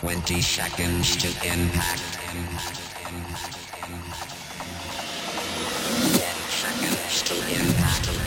20 seconds to impact. 10 seconds to impact.